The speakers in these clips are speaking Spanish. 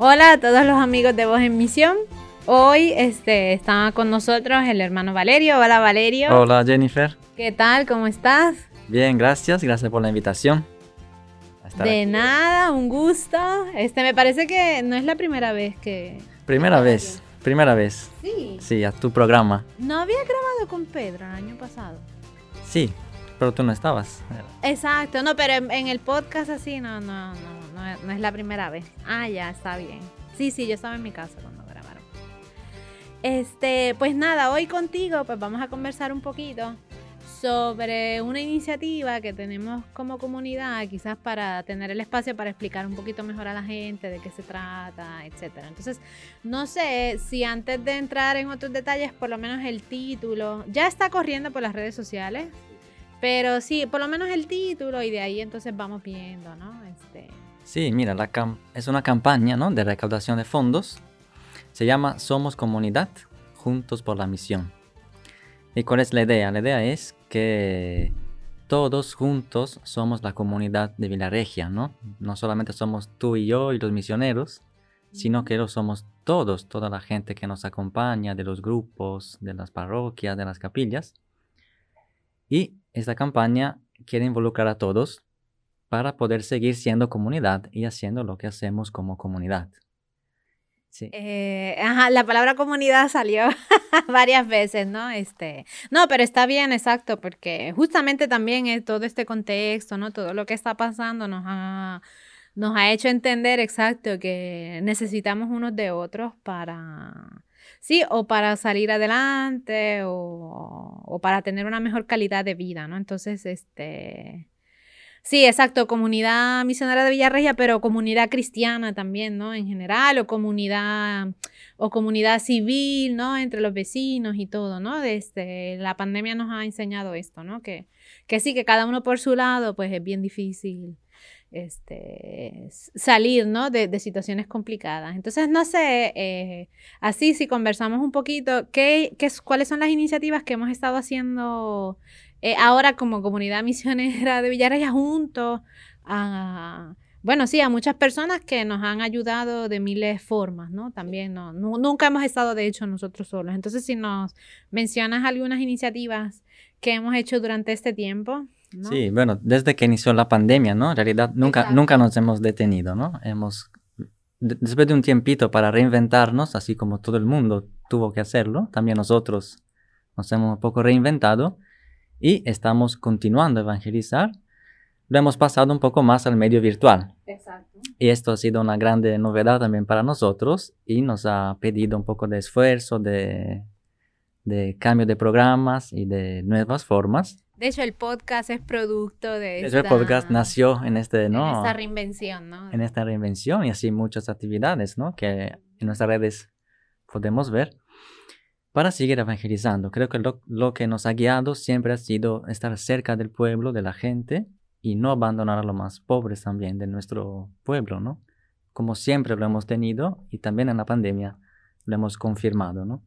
Hola a todos los amigos de Voz en Misión. Hoy este, está con nosotros el hermano Valerio. Hola Valerio. Hola Jennifer. ¿Qué tal? ¿Cómo estás? Bien, gracias. Gracias por la invitación. De nada, un gusto. Este, me parece que no es la primera vez que... Primera vez, primera vez. Sí. Sí, a tu programa. ¿No había grabado con Pedro el año pasado? Sí, pero tú no estabas. Exacto, no, pero en, el podcast así no, no, no, no, es la primera vez. Ah, ya, está bien. Sí, sí, yo estaba en mi casa cuando grabaron. Este, pues nada, hoy contigo pues vamos a conversar un poquito sobre una iniciativa que tenemos como comunidad, quizás para tener el espacio para explicar un poquito mejor a la gente de qué se trata, etcétera. Entonces, no sé si antes de entrar en otros detalles, por lo menos el título ya está corriendo por las redes sociales. Pero sí, por lo menos el título y de ahí entonces vamos viendo, ¿no? Este... Sí, mira, la es una campaña ¿no? de recaudación de fondos. Se llama Somos Comunidad, Juntos por la Misión. ¿Y cuál es la idea? La idea es que todos juntos somos la comunidad de Villaregia, ¿no? No solamente somos tú y yo y los misioneros, sino que lo somos todos, toda la gente que nos acompaña, de los grupos, de las parroquias, de las capillas. Y esta campaña quiere involucrar a todos para poder seguir siendo comunidad y haciendo lo que hacemos como comunidad. Sí. Eh, ajá, la palabra comunidad salió varias veces, ¿no? Este, no, pero está bien, exacto, porque justamente también es todo este contexto, ¿no? Todo lo que está pasando nos ha, nos ha hecho entender, exacto, que necesitamos unos de otros para, Sí, o para salir adelante o, para tener una mejor calidad de vida, ¿no? Entonces, este... Sí, exacto, comunidad misionera de Villarregia, pero comunidad cristiana también, ¿no? En general, o comunidad, o comunidad civil, ¿no? Entre los vecinos y todo, ¿no? Desde la pandemia nos ha enseñado esto, ¿no? Que, que sí, que cada uno por su lado, pues es bien difícil este, salir ¿no? de, situaciones complicadas. Entonces, no sé, eh, así si conversamos un poquito, ¿qué, qué, ¿cuáles son las iniciativas que hemos estado haciendo eh, ahora como comunidad misionera de Villarreal junto a... Bueno, sí, a muchas personas que nos han ayudado de miles de formas, ¿no? También no, nunca hemos estado, de hecho, nosotros solos. Entonces, si nos mencionas algunas iniciativas que hemos hecho durante este tiempo, Sí, bueno, desde que inició la pandemia, ¿no? En realidad nunca, nunca nos hemos detenido, ¿no? Hemos, después de un tiempito para reinventarnos, así como todo el mundo tuvo que hacerlo, también nosotros nos hemos un poco reinventado y estamos continuando a evangelizar. Lo hemos pasado un poco más al medio virtual. Exacto. Y esto ha sido una grande novedad también para nosotros y nos ha pedido un poco de esfuerzo, de, de cambio de programas y de nuevas formas. De hecho, el podcast es producto de esta... El podcast nació en este, ¿no? En esta reinvención, ¿no? En esta reinvención y así muchas actividades, ¿no? Que en nuestras redes podemos ver para seguir evangelizando. Creo que lo, lo, que nos ha guiado siempre ha sido estar cerca del pueblo, de la gente y no abandonar a los más pobres también de nuestro pueblo, ¿no? Como siempre lo hemos tenido y también en la pandemia lo hemos confirmado, ¿no?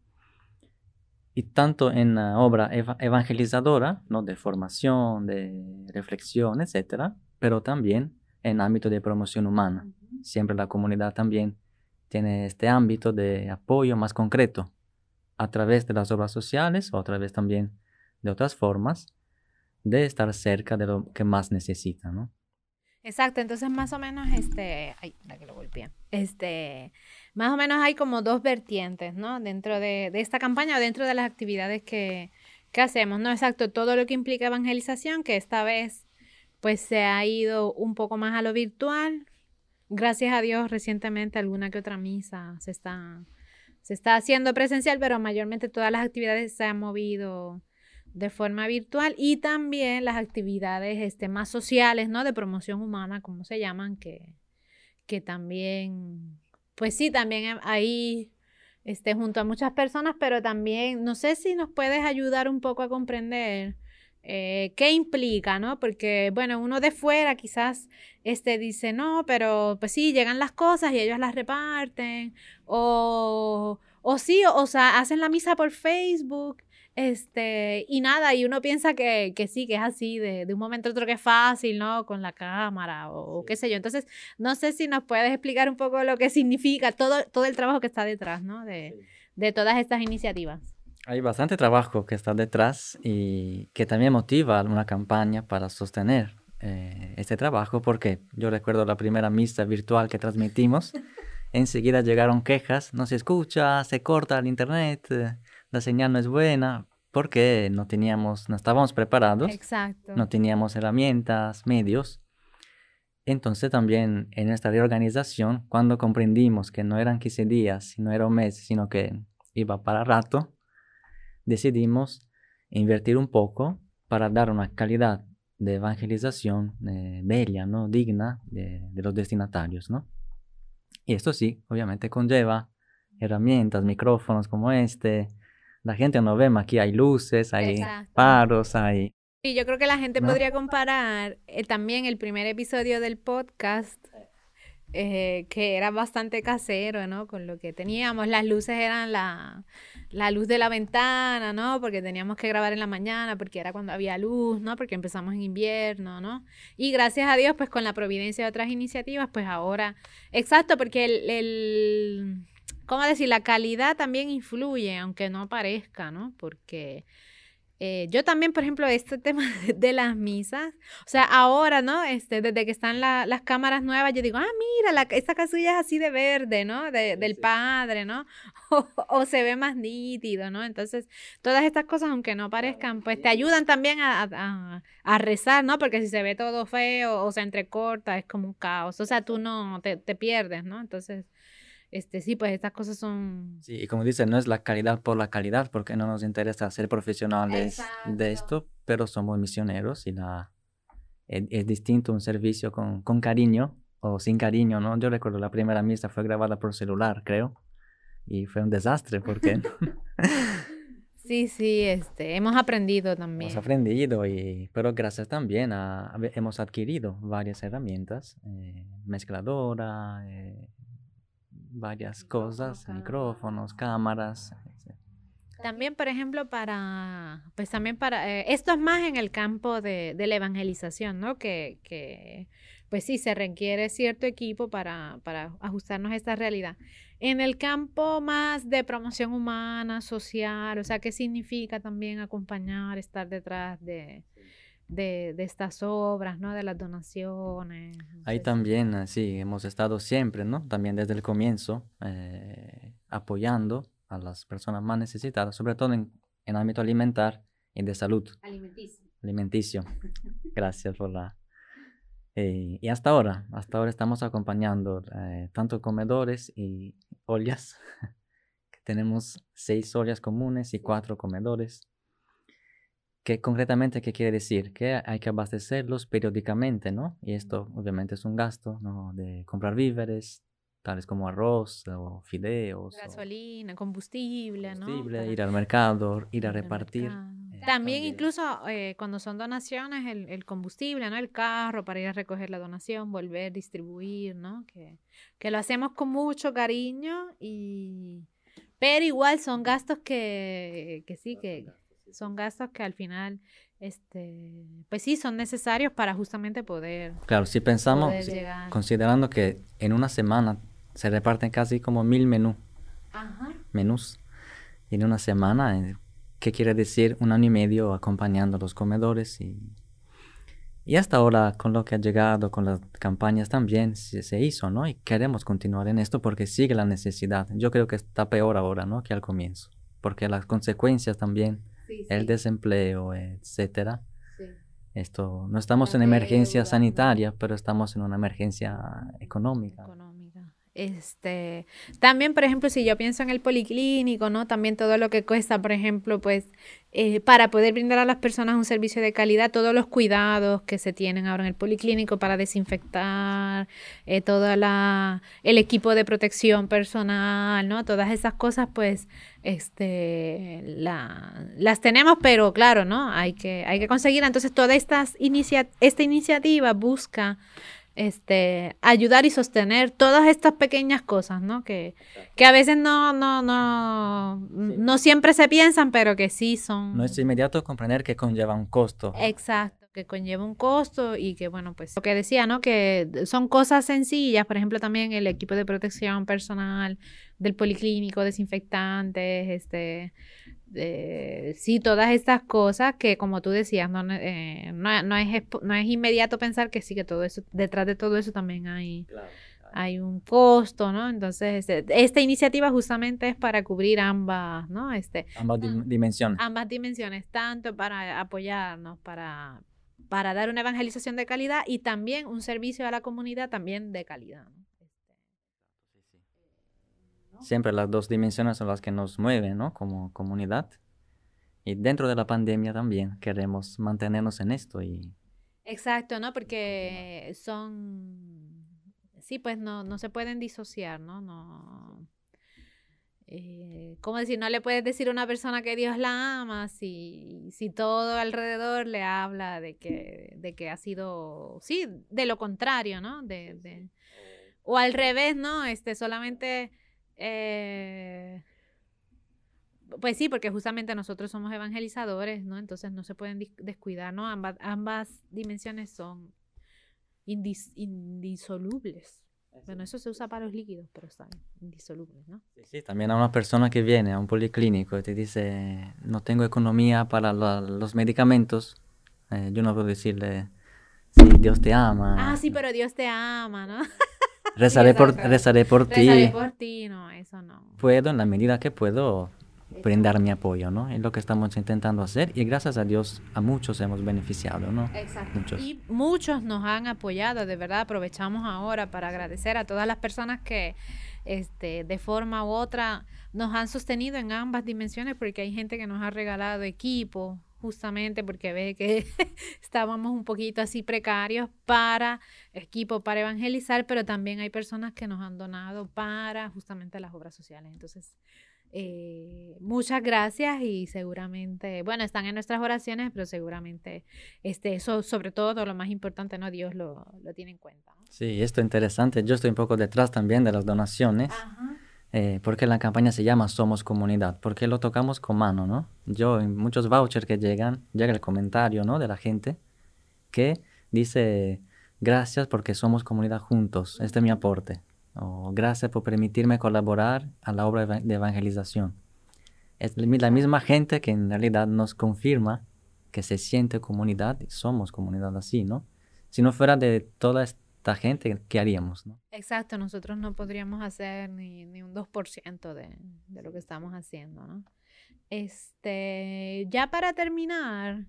Y tanto en la obra evangelizadora, ¿no? de formación, de reflexión, etc., pero también en ámbito de promoción humana. Siempre la comunidad también tiene este ámbito de apoyo más concreto a través de las obras sociales o a través también de otras formas de estar cerca de lo que más necesita, ¿no? Exacto, entonces más o menos este, ay, la que lo golpeé, este, más o menos hay como dos vertientes, ¿no? Dentro de, esta campaña o dentro de las actividades que, hacemos, ¿no? Exacto, todo lo que implica evangelización, que esta vez pues se ha ido un poco más a lo virtual. Gracias a Dios, recientemente alguna que otra misa se está, se está haciendo presencial, pero mayormente todas las actividades se han movido de forma virtual y también las actividades este, más sociales, ¿no? De promoción humana, como se llaman, que, que también, pues sí, también ahí este, junto a muchas personas, pero también, no sé si nos puedes ayudar un poco a comprender eh, qué implica, ¿no? Porque, bueno, uno de fuera quizás este, dice, no, pero pues sí, llegan las cosas y ellos las reparten, o, o sí, o sea, hacen la misa por Facebook Este, y nada, y uno piensa que, que sí, que es así, de, de, un momento a otro que es fácil, ¿no? Con la cámara o, qué sé yo. Entonces, no sé si nos puedes explicar un poco lo que significa todo, todo el trabajo que está detrás, ¿no? De, de todas estas iniciativas. Hay bastante trabajo que está detrás y que también motiva una campaña para sostener eh, este trabajo, porque yo recuerdo la primera misa virtual que transmitimos, enseguida llegaron quejas, no se escucha, se corta el internet, eh, la señal no es buena, porque no teníamos, no estábamos preparados, Exacto. no teníamos herramientas, medios. Entonces también en esta reorganización, cuando comprendimos que no eran 15 días, sino era un mes, sino que iba para rato, decidimos invertir un poco para dar una calidad de evangelización eh, bella, ¿no? digna de, los destinatarios. ¿no? Y esto sí, obviamente conlleva herramientas, micrófonos como este. La gente no ve, aquí hay luces, hay paros, hay... Y yo creo que la gente podría comparar eh, también el primer episodio del podcast eh, que era bastante casero, ¿no? Con lo que teníamos. Las luces eran la, la, luz de la ventana, ¿no? Porque teníamos que grabar en la mañana, porque era cuando había luz, ¿no? Porque empezamos en invierno, ¿no? Y gracias a Dios, pues con la providencia de otras iniciativas, pues ahora, exacto, porque el, el ¿cómo decir? La calidad también influye, aunque no parezca, ¿no? Porque eh, yo también, por ejemplo, este tema de, las misas, o sea, ahora, ¿no? Este, desde que están las cámaras nuevas, yo digo, ah, mira, la, esta casilla es así de verde, ¿no? del padre, ¿no? O, se ve más nítido, ¿no? Entonces, todas estas cosas, aunque no parezcan, pues te ayudan también a, rezar, ¿no? Porque si se ve todo feo o se entrecorta, es como un caos. O sea, tú no te, te pierdes, ¿no? Entonces, este, sí, pues estas cosas son... Sí, y como dicen, no es la calidad por la calidad, porque no nos interesa ser profesionales de esto, pero somos misioneros y la, es, distinto un servicio con, con, cariño o sin cariño, ¿no? Yo recuerdo la primera misa fue grabada por celular, creo, y fue un desastre porque... Sí, sí, este, hemos aprendido también. Hemos aprendido, y, pero gracias también a, hemos adquirido varias herramientas, eh, mezcladora, eh, varias cosas, micrófonos, cámaras. También, por ejemplo, para, pues también para, eh, esto es más en el campo de, la evangelización, ¿no? Que, que, pues sí, se requiere cierto equipo para, para ajustarnos a esta realidad. En el campo más de promoción humana, social, o sea, ¿qué significa también acompañar, estar detrás de, de, estas obras, ¿no? De las donaciones. Ahí también, ah, sí, hemos estado siempre, ¿no? También desde el comienzo, eh, apoyando a las personas más necesitadas, sobre todo en, en ámbito alimentar y de salud. Alimenticio. Alimenticio. Gracias por la... Eh, y hasta ahora, hasta ahora estamos acompañando eh, tanto comedores y ollas, que tenemos seis ollas comunes y cuatro comedores ¿Qué concretamente qué quiere decir? Que hay que abastecerlos periódicamente, ¿no? Y esto obviamente es un gasto, ¿no? De comprar víveres, tales como arroz o fideos. Gasolina, combustible, ¿no? ir al mercado, ir a repartir. Eh, también, incluso eh, cuando son donaciones, el, el, combustible, ¿no? El carro para ir a recoger la donación, volver, distribuir, ¿no? Que, que lo hacemos con mucho cariño y... Pero igual son gastos que, que sí, que, son gastos que al final, este, pues sí, son necesarios para justamente poder. Claro, si pensamos, considerando que en una semana se reparten casi como mil menú, menús, en una semana, eh, ¿qué quiere decir? Un año y medio acompañando a los comedores y, y hasta ahora con lo que ha llegado, con las campañas también se, se, hizo, ¿no? Y queremos continuar en esto porque sigue la necesidad. Yo creo que está peor ahora, ¿no? Que al comienzo, porque las consecuencias también el desempleo, etcétera. Esto, no estamos en emergencia sanitaria, pero estamos en una emergencia económica. Este, también, por ejemplo, si yo pienso en el policlínico, ¿no? También todo lo que cuesta, por ejemplo, pues, eh, para poder brindar a las personas un servicio de calidad, todos los cuidados que se tienen ahora en el policlínico para desinfectar, eh, todo la, el equipo de protección personal, ¿no? Todas esas cosas, pues, este, la, las tenemos, pero claro, ¿no? Hay que, hay que conseguir. Entonces, toda estas inicia esta iniciativa busca este, ayudar y sostener todas estas pequeñas cosas, ¿no? Que, que a veces no, no, no, no siempre se piensan, pero que sí son. No es inmediato comprender que conlleva un costo. Exacto, que conlleva un costo y que, bueno, pues lo que decía, ¿no? Que son cosas sencillas, por ejemplo, también el equipo de protección personal del policlínico, desinfectantes, este, sí, todas estas cosas que como tú decías, no, eh, no, es, no es inmediato pensar que sí, que todo eso, detrás de todo eso también hay, hay un costo, ¿no? Entonces, este, esta iniciativa justamente es para cubrir ambas, ¿no? Este, ambas dimensiones. Ambas dimensiones, tanto para apoyarnos, para, para dar una evangelización de calidad y también un servicio a la comunidad también de calidad. Siempre las dos dimensiones son las que nos mueven, ¿no? Como comunidad. Y dentro de la pandemia también queremos mantenernos en esto y... Exacto, ¿no? Porque son... Sí, pues no, no se pueden disociar, ¿no? No... Eh, ¿Cómo decir? No le puedes decir a una persona que Dios la ama si, si todo alrededor le habla de que, de que ha sido, sí, de lo contrario, ¿no? De, de, o al revés, ¿no? Este, solamente eh, pues sí, porque justamente nosotros somos evangelizadores, ¿no? Entonces no se pueden descuidar, ¿no? Ambas, ambas dimensiones son indisolubles. Bueno, eso se usa para los líquidos, pero están indisolubles, ¿no? Sí, sí, también a una persona que viene a un policlínico y te dice, no tengo economía para los medicamentos, eh, yo no puedo decirle, sí, Dios te ama. Ah, sí, pero Dios te ama, ¿no? Rezaré, por, rezaré por ti. Rezaré por ti, no, eso no. Puedo, en la medida que puedo, brindar mi apoyo, ¿no? Es lo que estamos intentando hacer y gracias a Dios a muchos hemos beneficiado, ¿no? Exacto. Y muchos nos han apoyado, de verdad aprovechamos ahora para agradecer a todas las personas que este, de forma u otra nos han sostenido en ambas dimensiones porque hay gente que nos ha regalado equipo, justamente porque ve que estábamos un poquito así precarios para equipo, para evangelizar, pero también hay personas que nos han donado para justamente las obras sociales. Entonces, eh, muchas gracias y seguramente, bueno, están en nuestras oraciones, pero seguramente este, eso, sobre todo, lo más importante, ¿no? Dios lo, lo tiene en cuenta. Sí, esto es interesante. Yo estoy un poco detrás también de las donaciones. Ajá. Eh, porque la campaña se llama Somos Comunidad, porque lo tocamos con mano, ¿no? Yo en muchos vouchers que llegan, llega el comentario, ¿no? De la gente que dice, gracias porque somos comunidad juntos, este es mi aporte, o gracias por permitirme colaborar a la obra de evangelización. Es la misma gente que en realidad nos confirma que se siente comunidad y somos comunidad así, ¿no? Si no fuera de toda esta esta gente, ¿qué haríamos? No? Exacto, nosotros no podríamos hacer ni, ni un 2% de, de, lo que estamos haciendo, ¿no? Este, ya para terminar,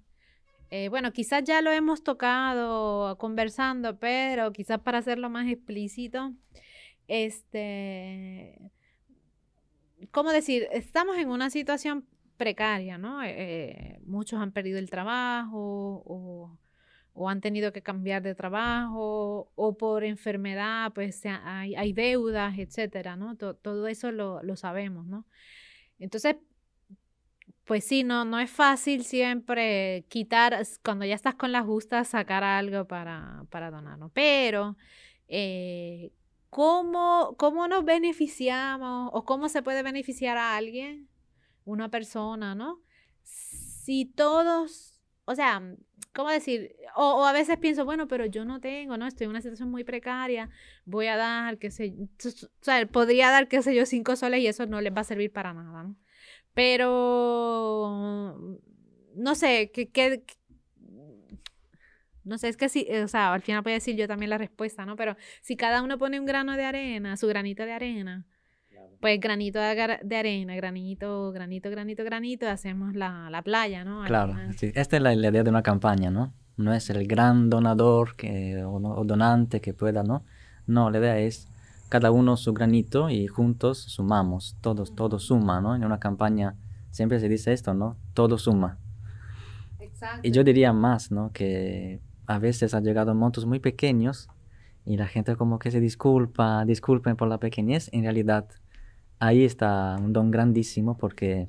eh, bueno, quizás ya lo hemos tocado conversando, pero quizás para hacerlo más explícito, este, ¿cómo decir? Estamos en una situación precaria, ¿no? Eh, eh, muchos han perdido el trabajo o o han tenido que cambiar de trabajo o por enfermedad, pues hay, hay deudas, etcétera, ¿no? todo eso lo, lo, sabemos, ¿no? Entonces, pues sí, no, no es fácil siempre quitar, cuando ya estás con la justa, sacar algo para, para donar, ¿no? Pero, eh, ¿cómo, ¿cómo nos beneficiamos o cómo se puede beneficiar a alguien, una persona, ¿no? Si todos, o sea, ¿cómo decir? O, a veces pienso, bueno, pero yo no tengo, ¿no? Estoy en una situación muy precaria, voy a dar, qué sé, o sea, podría dar, qué sé yo, cinco soles y eso no les va a servir para nada, ¿no? Pero, no sé, ¿qué, no sé, es que sí, o sea, al final voy a decir yo también la respuesta, ¿no? Pero si cada uno pone un grano de arena, su granito de arena, pues granito de, arena, granito, granito, granito, granito, hacemos la, la playa, ¿no? Claro, esta es la, idea de una campaña, ¿no? No es el gran donador que, o, donante que pueda, ¿no? No, la idea es cada uno su granito y juntos sumamos, todos, todo suma, ¿no? En una campaña siempre se dice esto, ¿no? Todo suma. Exacto. Y yo diría más, ¿no? Que a veces ha llegado montos muy pequeños y la gente como que se disculpa, disculpen por la pequeñez, en realidad ahí está un don grandísimo porque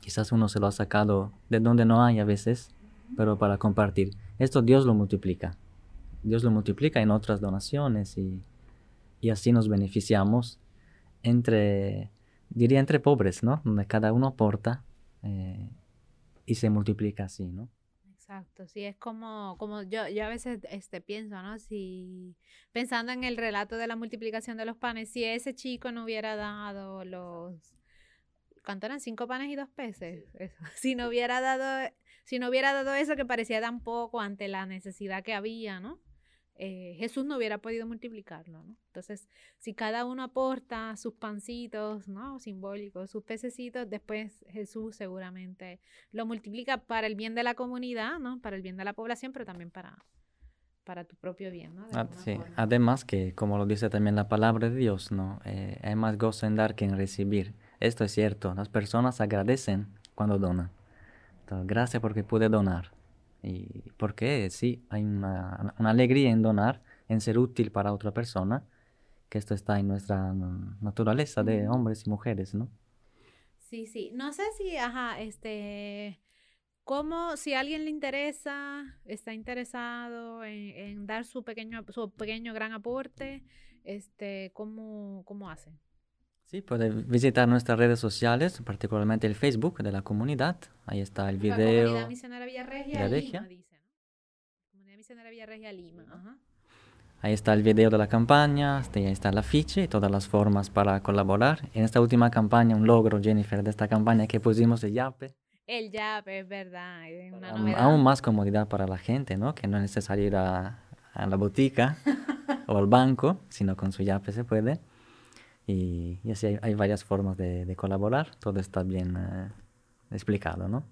quizás uno se lo ha sacado de donde no hay a veces, pero para compartir. Esto Dios lo multiplica. Dios lo multiplica en otras donaciones y, y así nos beneficiamos entre, diría entre pobres, ¿no? Donde cada uno aporta eh, y se multiplica así, ¿no? Exacto, sí, es como, como yo, yo a veces este, pienso, ¿no? Si pensando en el relato de la multiplicación de los panes, si ese chico no hubiera dado los, ¿cuánto eran? Cinco panes y dos peces. Si no hubiera dado, si no hubiera dado eso que parecía tan poco ante la necesidad que había, ¿no? Eh, Jesús no hubiera podido multiplicarlo, ¿no? Entonces, si cada uno aporta sus pancitos, ¿no? Simbólicos, sus pececitos, después Jesús seguramente lo multiplica para el bien de la comunidad, ¿no? Para el bien de la población, pero también para, para tu propio bien, ¿no? Ah, Además que, como lo dice también la palabra de Dios, ¿no? Eh, hay más gozo en dar que en recibir. Esto es cierto, las personas agradecen cuando donan. gracias porque pude donar. Y porque sí, hay una, alegría en donar, en ser útil para otra persona, que esto está en nuestra naturaleza de hombres y mujeres, ¿no? Sí, sí. No sé si, ajá, este, cómo, si a alguien le interesa, está interesado en, dar su pequeño, su pequeño gran aporte, este, ¿cómo, cómo hace? Sí, puede visitar nuestras redes sociales, particularmente el Facebook de la comunidad. Ahí está el video. Comunidad Misionera Villarregia, Lima, dice, Comunidad Misionera Villarregia, Lima. Ahí está el video de la campaña, ahí está el afiche y todas las formas para colaborar. En esta última campaña, un logro, Jennifer, de esta campaña que pusimos el YAPE. El YAPE, es verdad. Es una Aún más comodidad para la gente, ¿no? Que no es necesario ir a, a la botica o al banco, sino con su YAPE se puede. Y, así hay, varias formas de, colaborar, todo está bien eh, explicado, ¿no?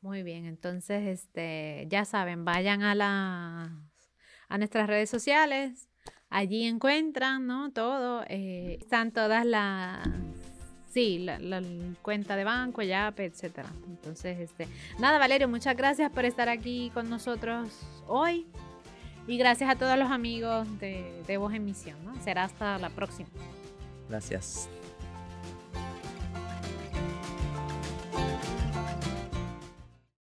Muy bien, entonces este, ya saben, vayan a, las, a nuestras redes sociales, allí encuentran, ¿no? Todo, eh, están todas las, sí, la, cuenta de banco, YAP, etcétera. Entonces, este, nada, Valerio, muchas gracias por estar aquí con nosotros hoy. Y gracias a todos los amigos de, de Voz en Misión, ¿no? Será hasta la próxima. Gracias.